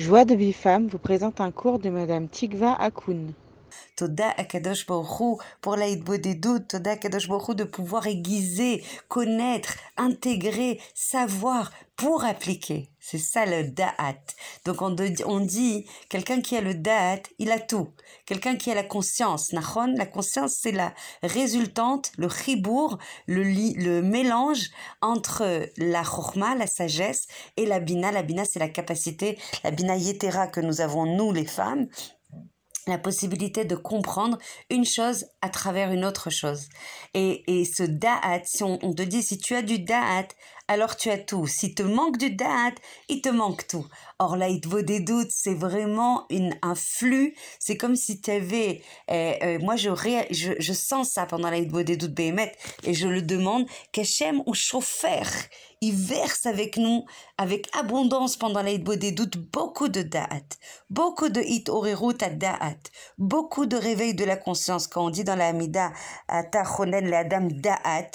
Joie de femme vous présente un cours de Madame Tikva Akoun. Toda Akadosh pour l'aide des doutes, Toda Akadosh de pouvoir aiguiser, connaître, intégrer, savoir pour appliquer. C'est ça le da'at. Donc on, on dit, quelqu'un qui a le da'at, il a tout. Quelqu'un qui a la conscience. La conscience, c'est la résultante, le chibour, le, le mélange entre la chorma, la sagesse, et la bina. La bina, c'est la capacité, la bina yetera que nous avons, nous les femmes, la possibilité de comprendre une chose à travers une autre chose. Et, et ce da'at, si on, te dit si tu as du da'at, alors tu as tout. Si te manque du da'at, il te manque tout. Or là, il vaut des doutes, c'est vraiment une, un flux. C'est comme si tu avais... Euh, euh, moi, je, je, je, sens ça pendant la vaut des doutes, Béhémet, et je le demande, qu'Hachem ou chauffeur, il verse avec nous, avec abondance pendant la des doutes, beaucoup de da'at, beaucoup de hit orerut à da'at, beaucoup de réveil de la conscience. Quand on dit dans la Hamida, Tachonen, la dame da'at,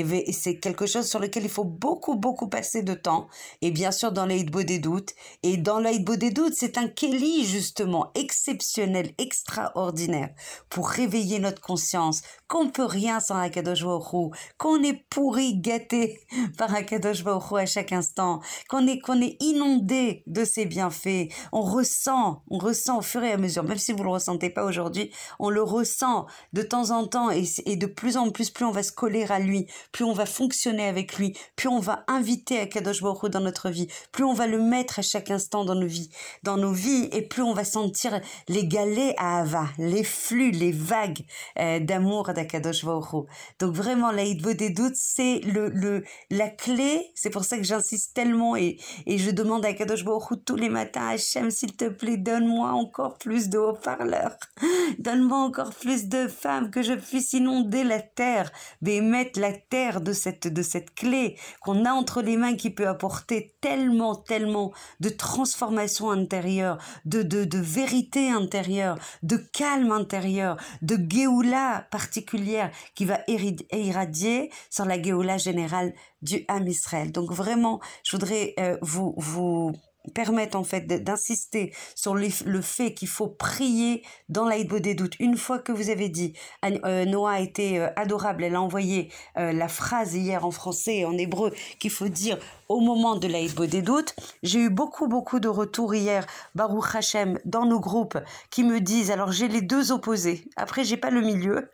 et c'est quelque chose sur lequel il faut beaucoup, beaucoup passer de temps. Et bien sûr, dans l'Aïdbo des doutes. Et dans l'Aïdbo des doutes, c'est un Kelly, justement, exceptionnel, extraordinaire, pour réveiller notre conscience, qu'on peut rien sans Akadosh Baruch qu'on est pourri, gâté par Akadosh Baruch à chaque instant, qu'on est, qu'on est inondé de ses bienfaits. On ressent, on ressent au fur et à mesure, même si vous le ressentez pas aujourd'hui, on le ressent de temps en temps et, et de plus en plus, plus on va se coller à lui, plus on va fonctionner avec lui, plus on va inviter Akadosh Baruch dans notre vie, plus on va le mettre à chaque instant dans nos vies, dans nos vies, et plus on va sentir les galets à Ava, les flux, les vagues euh, d'amour d'Akadosh Baruch Donc vraiment, la des doutes, c'est le, le, la clé, c'est pour ça que j'insiste tellement et, et je demande à Akadosh Baruch tous les matins, Hachem, s'il te plaît, donne-moi encore plus de haut-parleurs, donne-moi encore plus de femmes, que je puisse inonder la terre, mais mettre la terre de cette, de cette clé qu'on a entre les mains qui peut apporter tellement, tellement de transformation intérieure, de, de, de vérité intérieure, de calme intérieur, de Géoula particulière qui va irradier sur la Géoula générale du Ham Israël. Donc vraiment, je voudrais euh, vous, vous permettent en fait d'insister sur le fait qu'il faut prier dans l'Aïdbo des doutes. Une fois que vous avez dit, euh, Noah a été euh, adorable, elle a envoyé euh, la phrase hier en français et en hébreu qu'il faut dire au moment de l'Aïdbo des doutes. J'ai eu beaucoup, beaucoup de retours hier, Baruch Hashem, dans nos groupes, qui me disent, alors j'ai les deux opposés, après j'ai pas le milieu,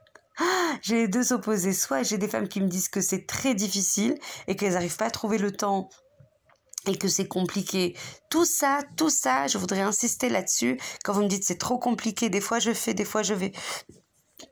j'ai les deux opposés. Soit j'ai des femmes qui me disent que c'est très difficile et qu'elles n'arrivent pas à trouver le temps et que c'est compliqué. Tout ça, tout ça, je voudrais insister là-dessus. Quand vous me dites c'est trop compliqué, des fois je fais, des fois je vais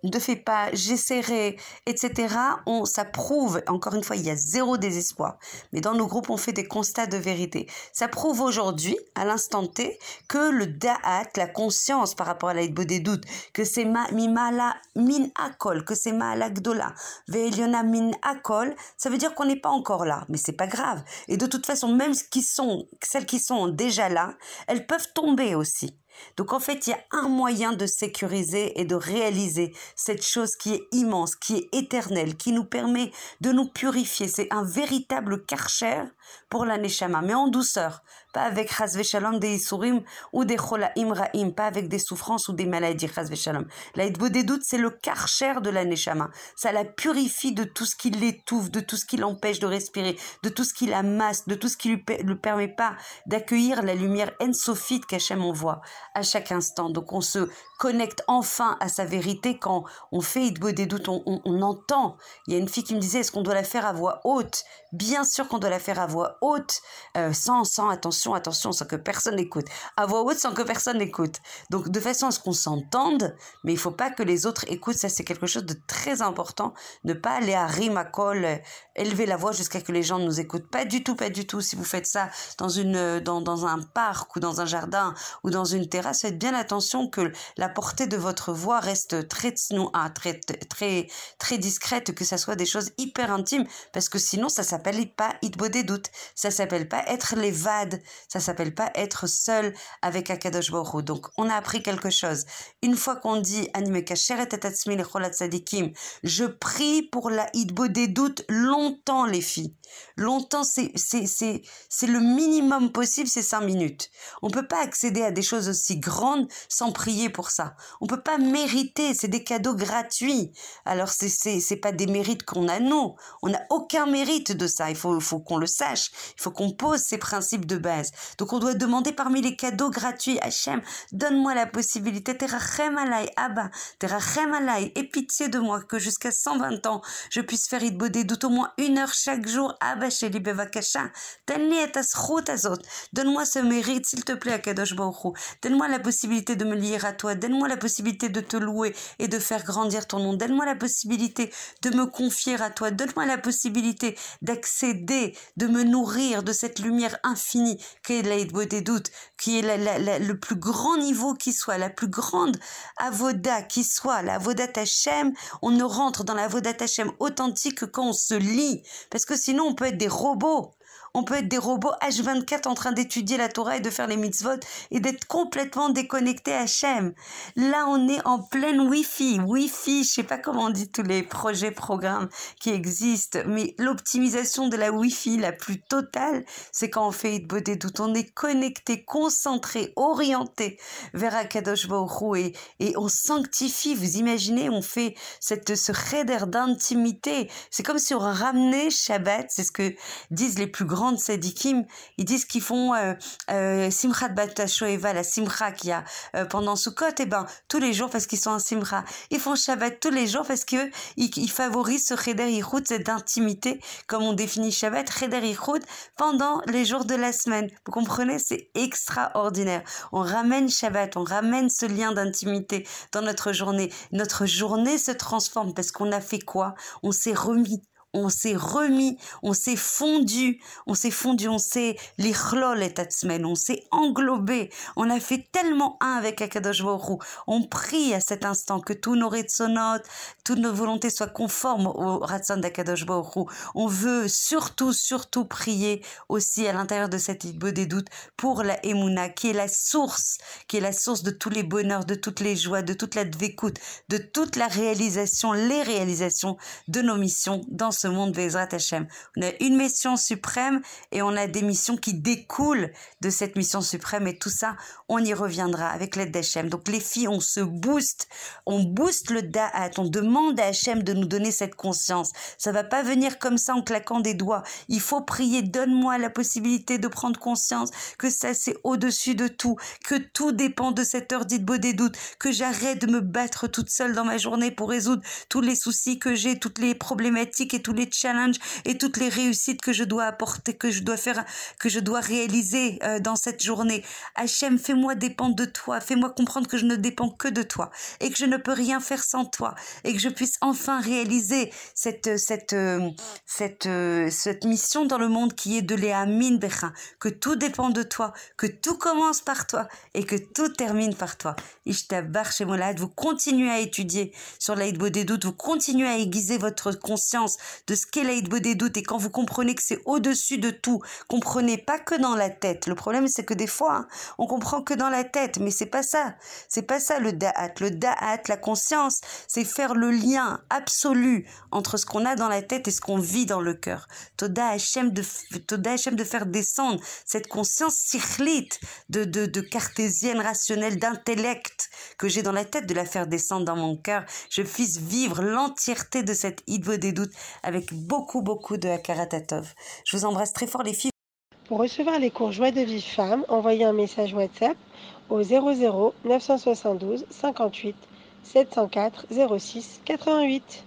ne fais pas, j'essaierai, etc. On, ça prouve, encore une fois, il y a zéro désespoir. Mais dans nos groupes, on fait des constats de vérité. Ça prouve aujourd'hui, à l'instant T, que le da'at, la conscience par rapport à l'aide des doutes, que c'est mimala min akol, que c'est ma'alagdola, ve'eliona min akol, ça veut dire qu'on n'est pas encore là. Mais c'est pas grave. Et de toute façon, même celles qui sont déjà là, elles peuvent tomber aussi. Donc en fait, il y a un moyen de sécuriser et de réaliser cette chose qui est immense, qui est éternelle, qui nous permet de nous purifier. C'est un véritable karcher pour la neshama, mais en douceur, pas avec Shalom des Isurim ou des Cholaim Ra'im, pas avec des souffrances ou des maladies Chazve Shalom. Des doutes, c'est le karcher de la neshama. Ça la purifie de tout ce qui l'étouffe, de tout ce qui l'empêche de respirer, de tout ce qui la masse, de tout ce qui lui ne permet pas d'accueillir la lumière ensofite qu'Hachem envoie à chaque instant. Donc on se connecte enfin à sa vérité quand on fait Idbo des doutes, on, on, entend. Il y a une fille qui me disait, est-ce qu'on doit la faire à voix haute? Bien sûr qu'on doit la faire à voix haute, euh, sans, sans attention, attention, sans que personne n'écoute. À voix haute, sans que personne n'écoute. Donc de façon à ce qu'on s'entende, mais il faut pas que les autres écoutent. Ça, c'est quelque chose de très important. Ne pas aller à rime, à col, euh, élever la voix jusqu'à que les gens nous écoutent. Pas du tout, pas du tout. Si vous faites ça dans, une, dans, dans un parc ou dans un jardin ou dans une faites bien attention que la portée de votre voix reste très très, très, très discrète, que ça soit des choses hyper intimes, parce que sinon, ça s'appelle pas des doutes. Ça s'appelle pas être les vades Ça s'appelle pas être seul avec Akadosh Baruch Donc, on a appris quelque chose. Une fois qu'on dit je prie pour la des doutes longtemps, les filles. Longtemps, c'est, le minimum possible, c'est cinq minutes. On peut pas accéder à des choses aussi grandes sans prier pour ça. On peut pas mériter, c'est des cadeaux gratuits. Alors, c'est, c'est, pas des mérites qu'on a, nous. On n'a aucun mérite de ça. Il faut, faut qu'on le sache. Il faut qu'on pose ces principes de base. Donc, on doit demander parmi les cadeaux gratuits, Hachem, donne-moi la possibilité, terachem Abba, terachem pitié de moi, que jusqu'à 120 ans, je puisse faire Idbodé doute au moins une heure chaque jour, Abba, Sheli, Bevakasha, Donne-moi ce mérite, s'il te plaît, Akadosh Baruch Donne-moi la possibilité de me lier à toi. Donne-moi la possibilité de te louer et de faire grandir ton nom. Donne-moi la possibilité de me confier à toi. Donne-moi la possibilité d'accéder, de me nourrir de cette lumière infinie qui est l'aide des doutes, qui est le plus grand niveau qui soit, la plus grande avoda qui soit, la avoda Tachem. On ne rentre dans la avoda Tachem authentique que quand on se lit, parce que sinon on peut être des robots. On peut être des robots H24 en train d'étudier la Torah et de faire les mitzvot et d'être complètement déconnecté à Hachem. Là, on est en pleine Wi-Fi. Wi-Fi, je sais pas comment on dit tous les projets, programmes qui existent, mais l'optimisation de la Wi-Fi la plus totale, c'est quand on fait des doutes. On est connecté, concentré, orienté vers Akadosh Baruch et, et on sanctifie. Vous imaginez, on fait cette, ce raider d'intimité. C'est comme si on ramenait Shabbat, c'est ce que disent les plus grands grandes sadikim, ils disent qu'ils font euh, euh, Simchat Shoeva, la Simcha qu'il y a euh, pendant Sukkot, et eh ben tous les jours parce qu'ils sont en Simcha. Ils font Shabbat tous les jours parce que ils, favorisent ce Cheder Yichud, cette intimité, comme on définit Shabbat, Cheder Yichud, pendant les jours de la semaine. Vous comprenez, c'est extraordinaire. On ramène Shabbat, on ramène ce lien d'intimité dans notre journée. Notre journée se transforme parce qu'on a fait quoi? On s'est remis on s'est remis, on s'est fondu, on s'est fondu, on s'est l'ichlol et semaine, on s'est englobé, on a fait tellement un avec Akadosh Baruch On prie à cet instant que tous nos retsonotes, toutes nos volontés soient conformes au ratson d'Akadosh Baruch On veut surtout, surtout prier aussi à l'intérieur de cette idée des doutes pour la Emouna, qui est la source, qui est la source de tous les bonheurs, de toutes les joies, de toute la dvécoute, de toute la réalisation, les réalisations de nos missions dans ce monde Bezrat Hashem. On a une mission suprême et on a des missions qui découlent de cette mission suprême et tout ça, on y reviendra avec l'aide d'Hachem. Donc les filles, on se booste, on booste le da'at, on demande à Hachem de nous donner cette conscience. Ça va pas venir comme ça en claquant des doigts. Il faut prier, donne-moi la possibilité de prendre conscience que ça c'est au-dessus de tout, que tout dépend de cette heure dite beau des doutes, que j'arrête de me battre toute seule dans ma journée pour résoudre tous les soucis que j'ai, toutes les problématiques et tous les challenges et toutes les réussites que je dois apporter, que je dois faire, que je dois réaliser euh, dans cette journée. Hachem, fais-moi dépendre de toi, fais-moi comprendre que je ne dépends que de toi et que je ne peux rien faire sans toi et que je puisse enfin réaliser cette cette euh, cette euh, cette mission dans le monde qui est de l'Eamin Becha, que tout dépend de toi, que tout commence par toi et que tout termine par toi. Ishtabar Shemolad, vous continuez à étudier sur l'Aïd des doutes, vous continuez à aiguiser votre conscience de ce qu'est l'aide des doutes et quand vous comprenez que c'est au-dessus de tout, comprenez pas que dans la tête. Le problème c'est que des fois hein, on comprend que dans la tête, mais c'est pas ça. C'est pas ça le da'at. Le da'at, la conscience, c'est faire le lien absolu entre ce qu'on a dans la tête et ce qu'on vit dans le cœur. Toda Hashem de de faire descendre cette conscience sichlite de, de, de cartésienne rationnelle d'intellect que j'ai dans la tête de la faire descendre dans mon cœur. Je puisse vivre l'entièreté de cette idée des doutes beaucoup, beaucoup de Hakaratatov. Je vous embrasse très fort les filles. Pour recevoir les cours Joie de vie femme, envoyez un message WhatsApp au 00 972 58 704 06 88.